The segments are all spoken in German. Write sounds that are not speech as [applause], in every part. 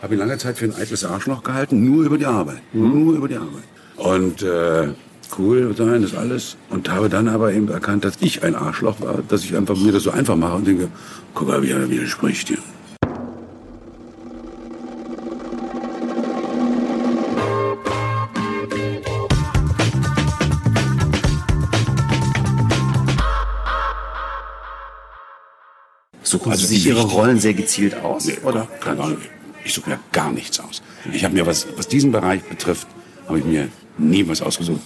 Habe ihn lange Zeit für ein eitles Arschloch gehalten, nur über die Arbeit. Nur über die Arbeit. Und äh, cool sein, das alles. Und habe dann aber eben erkannt, dass ich ein Arschloch war, dass ich einfach mir das so einfach mache und denke, guck mal, wie er widerspricht hier. Suchen Also Sie sich Ihre Rollen sehr gezielt aus? Nee, oder? Keine Ahnung. Ich suche mir gar nichts aus. Ich habe mir, was, was diesen Bereich betrifft, habe ich mir nie was ausgesucht.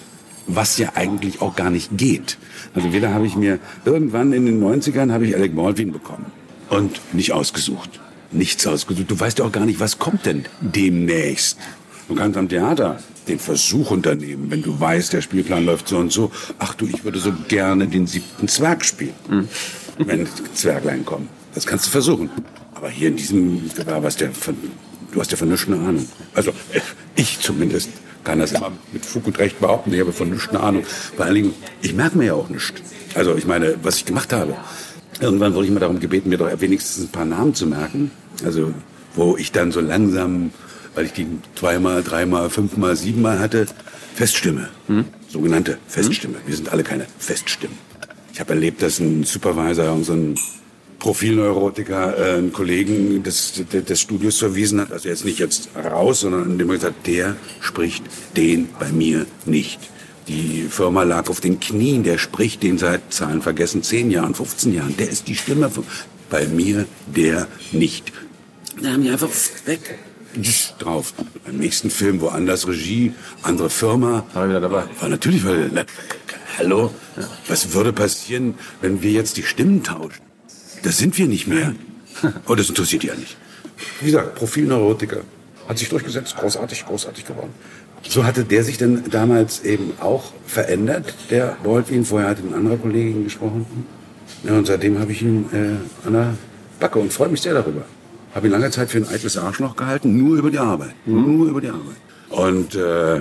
Was ja eigentlich auch gar nicht geht. Also weder habe ich mir, irgendwann in den 90ern habe ich Alec Baldwin bekommen. Und nicht ausgesucht. Nichts ausgesucht. Du weißt ja auch gar nicht, was kommt denn demnächst. Du kannst am Theater den Versuch unternehmen, wenn du weißt, der Spielplan läuft so und so. Ach du, ich würde so gerne den siebten Zwerg spielen, wenn Zwerglein kommen. Das kannst du versuchen. Aber hier in diesem Gewerbe hast du ja von, du hast ja von nichts eine Ahnung. Also ich zumindest kann das immer mit Fug und Recht behaupten. Ich habe von nichts eine Ahnung. Vor allen Dingen, ich merke mir ja auch nichts. Also ich meine, was ich gemacht habe. Irgendwann wurde ich mal darum gebeten, mir doch wenigstens ein paar Namen zu merken. Also wo ich dann so langsam, weil ich die zweimal, dreimal, fünfmal, siebenmal hatte, Feststimme. Sogenannte Feststimme. Wir sind alle keine Feststimmen. Ich habe erlebt, dass ein Supervisor so ein Profilneurotiker äh, einen Kollegen des, des, des Studios verwiesen hat, also jetzt nicht jetzt raus, sondern indem er gesagt hat, der spricht den bei mir nicht. Die Firma lag auf den Knien, der spricht den seit Zahlen vergessen, 10 Jahren, 15 Jahren. Der ist die Stimme von, bei mir, der nicht. Da haben die einfach weg drauf. Beim nächsten Film, woanders Regie, andere Firma. War er wieder dabei? War natürlich, weil, na, hallo, was würde passieren, wenn wir jetzt die Stimmen tauschen? Das sind wir nicht mehr. Oh, das interessiert ja nicht. Wie gesagt, Profilneurotiker. Hat sich durchgesetzt, großartig, großartig geworden. So hatte der sich dann damals eben auch verändert, der Baldwin. Vorher hatte ein anderer Kollegin gesprochen. Ja, und seitdem habe ich ihn äh, an der Backe und freue mich sehr darüber. Habe ihn lange Zeit für ein eitles Arschloch gehalten, nur über die Arbeit. Nur über die Arbeit. Und äh,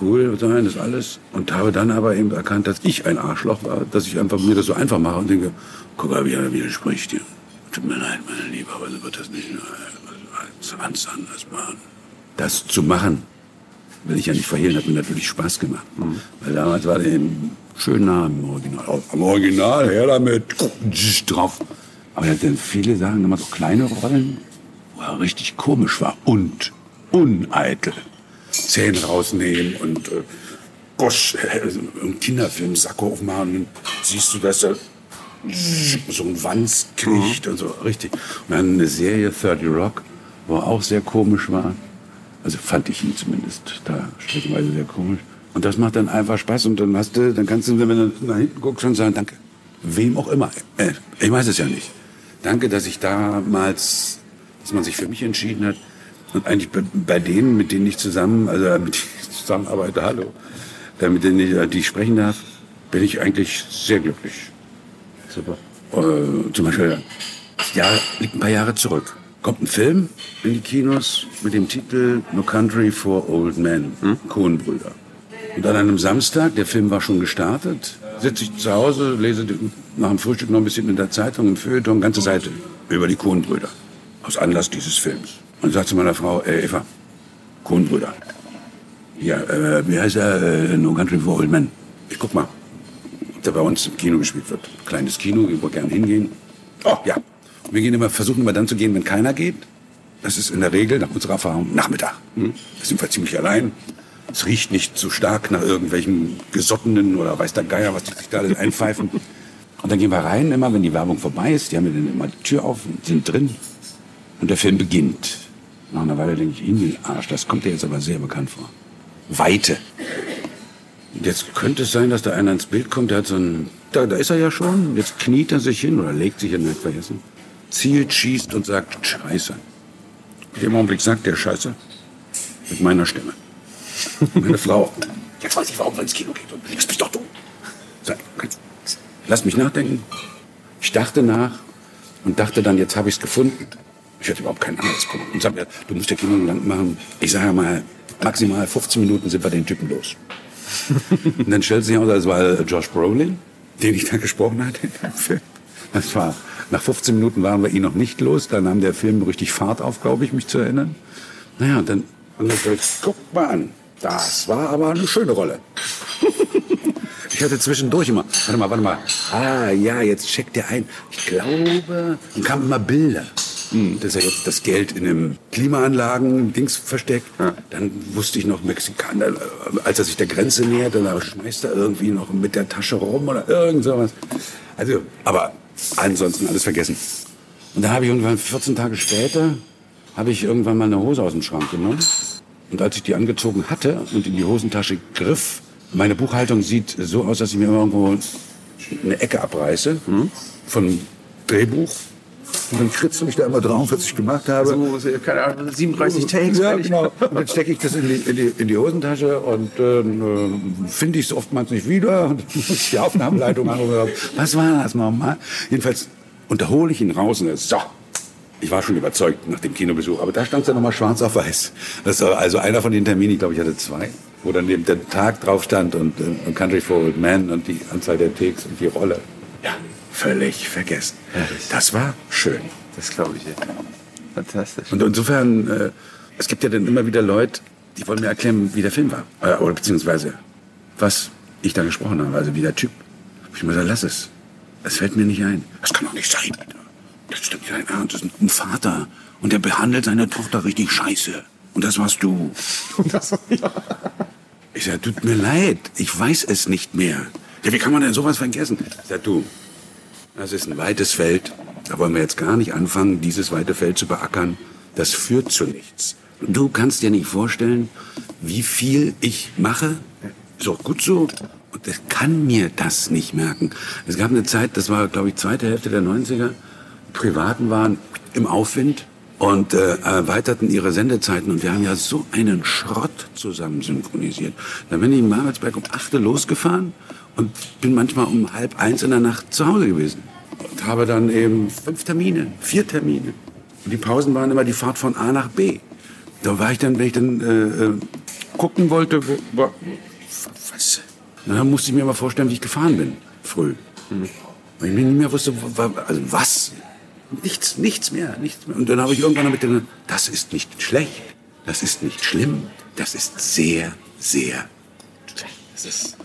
cool sein, das alles. Und habe dann aber eben erkannt, dass ich ein Arschloch war, dass ich einfach mir das so einfach mache und denke, guck mal, wie er widerspricht hier. Tut mir leid, meine Liebe, aber so wird das nicht äh, ganz anders machen. Das zu machen, will ich ja nicht verhehlen, hat mir natürlich Spaß gemacht. Weil damals war der eben schön nah am Original. Auch Am Original, her damit, drauf. Aber er hat dann viele Sachen, immer so kleine Rollen, wo er richtig komisch war und uneitel. Zähne rausnehmen und äh, gosch, äh, einen Kinderfilm Sakko aufmachen. Und siehst du, dass er so ein Wanz kriegt und so, richtig. Und dann eine Serie 30 Rock, wo er auch sehr komisch war. Also fand ich ihn zumindest da streckenweise sehr komisch. Und das macht dann einfach Spaß und dann hast du, dann kannst du, wenn du nach hinten guckst, schon sagen, danke. Wem auch immer. Äh, ich weiß es ja nicht. Danke, dass ich damals, dass man sich für mich entschieden hat. Und eigentlich bei, bei denen, mit denen ich zusammen, also äh, mit zusammenarbeite, hallo, äh, mit denen ich, äh, die ich sprechen darf, bin ich eigentlich sehr glücklich. Super. Äh, zum Beispiel, das Jahr liegt ein paar Jahre zurück. Kommt ein Film in die Kinos mit dem Titel No Country for Old Men, hm? Coen-Brüder. Und an einem Samstag, der Film war schon gestartet, sitze ich zu Hause, lese nach dem Frühstück noch ein bisschen in der Zeitung, im Feuilleton, ganze Seite über die Coen-Brüder. Aus Anlass dieses Films. Und sagt zu meiner Frau, äh, Eva, Coen-Brüder. Ja, äh, wie heißt er? Äh, no Country for Old Men. Ich guck mal der bei uns im Kino gespielt wird. Kleines Kino, ich würde gerne hingehen. Oh, ja. Wir gehen immer, versuchen immer dann zu gehen, wenn keiner geht. Das ist in der Regel, nach unserer Erfahrung, Nachmittag. Hm? Da sind wir ziemlich allein. Es riecht nicht so stark nach irgendwelchen Gesottenen oder weiß der Geier, was die sich da alles einpfeifen. Und dann gehen wir rein, immer wenn die Werbung vorbei ist. Die haben mir dann immer die Tür auf und sind drin. Und der Film beginnt. Nach einer Weile denke ich, Ihnen Arsch, das kommt dir jetzt aber sehr bekannt vor. Weite. Jetzt könnte es sein, dass da einer ins Bild kommt, der hat so ein, da, da ist er ja schon, jetzt kniet er sich hin oder legt sich hin, nicht vergessen, zielt, schießt und sagt Scheiße. In dem Augenblick sagt der Scheiße mit meiner Stimme. Meine Frau, jetzt weiß ich, warum wir ins Kino geht und lass mich doch. Sag, Lass mich nachdenken. Ich dachte nach und dachte dann, jetzt habe ich es gefunden. Ich hatte überhaupt keinen Anhaltspunkt. Und sag mir, du musst ja Kino lang machen. Ich sage mal, maximal 15 Minuten sind wir den Typen los. Und dann stellt sich heraus, das war Josh Brolin, den ich da gesprochen hatte in dem Film. Das war Nach 15 Minuten waren wir ihn noch nicht los. Da nahm der Film richtig Fahrt auf, glaube ich, mich zu erinnern. Naja, dann, und dann guck mal an. Das war aber eine schöne Rolle. Ich hatte zwischendurch immer, warte mal, warte mal. Ah, ja, jetzt checkt der ein. Ich glaube, dann kamen immer Bilder. Hm, dass er jetzt das Geld in einem Klimaanlagen-Dings versteckt. Dann wusste ich noch, Mexikaner, äh, als er sich der Grenze nähert, dann schmeißt er irgendwie noch mit der Tasche rum oder irgend sowas. Also, aber ansonsten alles vergessen. Und dann habe ich irgendwann 14 Tage später, habe ich irgendwann mal eine Hose aus dem Schrank genommen. Und als ich die angezogen hatte und in die Hosentasche griff, meine Buchhaltung sieht so aus, dass ich mir irgendwo eine Ecke abreiße von Drehbuch. Und dann kritzel ich da immer drauf, was ich gemacht habe. So, keine Ahnung, 37 Takes. Ja, genau. Und dann stecke ich das in die, in die, in die Hosentasche und äh, äh, finde ich es oftmals nicht wieder. Und [laughs] dann muss ich die Aufnahmeleitung anrufen. Was war das nochmal? Jedenfalls unterhole ich ihn raus und er so. Ich war schon überzeugt nach dem Kinobesuch, aber da stand es ja nochmal schwarz auf weiß. Das war also einer von den Terminen, ich glaube, ich hatte zwei, wo dann eben der Tag drauf stand und, äh, und Country for Old Men und die Anzahl der Takes und die Rolle. Ja, völlig vergessen. Das war schön. Das glaube ich. Ja. Fantastisch. Und insofern, äh, es gibt ja dann immer wieder Leute, die wollen mir erklären, wie der Film war. Äh, oder beziehungsweise, was ich da gesprochen habe, also wie der Typ. Ich mir gesagt, lass es. Es fällt mir nicht ein. Das kann doch nicht sein. Alter. Das stimmt nicht ein Ernst. Das ist ein Vater. Und der behandelt seine Tochter richtig scheiße. Und das warst du. [laughs] Ich sag, tut mir leid. Ich weiß es nicht mehr. Ja, wie kann man denn sowas vergessen? Ich sag, du, das ist ein weites Feld. Da wollen wir jetzt gar nicht anfangen, dieses weite Feld zu beackern. Das führt zu nichts. Du kannst dir nicht vorstellen, wie viel ich mache. Ist auch gut so. Und ich kann mir das nicht merken. Es gab eine Zeit, das war, glaube ich, zweite Hälfte der 90er. Privaten waren im Aufwind und äh, erweiterten ihre Sendezeiten. Und wir haben ja so einen Schrott zusammen synchronisiert. Da bin ich in Babelsberg um 8 Uhr losgefahren und bin manchmal um halb eins in der Nacht zu Hause gewesen. Und habe dann eben fünf Termine, vier Termine. Und die Pausen waren immer die Fahrt von A nach B. Da war ich dann, wenn ich dann äh, äh, gucken wollte, wo, wo, was? Dann musste ich mir mal vorstellen, wie ich gefahren bin, früh. Weil ich mir nicht mehr wusste, also was? Nichts, nichts mehr, nichts mehr. Und dann habe ich irgendwann damit gedacht, das ist nicht schlecht, das ist nicht schlimm, das ist sehr, sehr schlecht. Das ist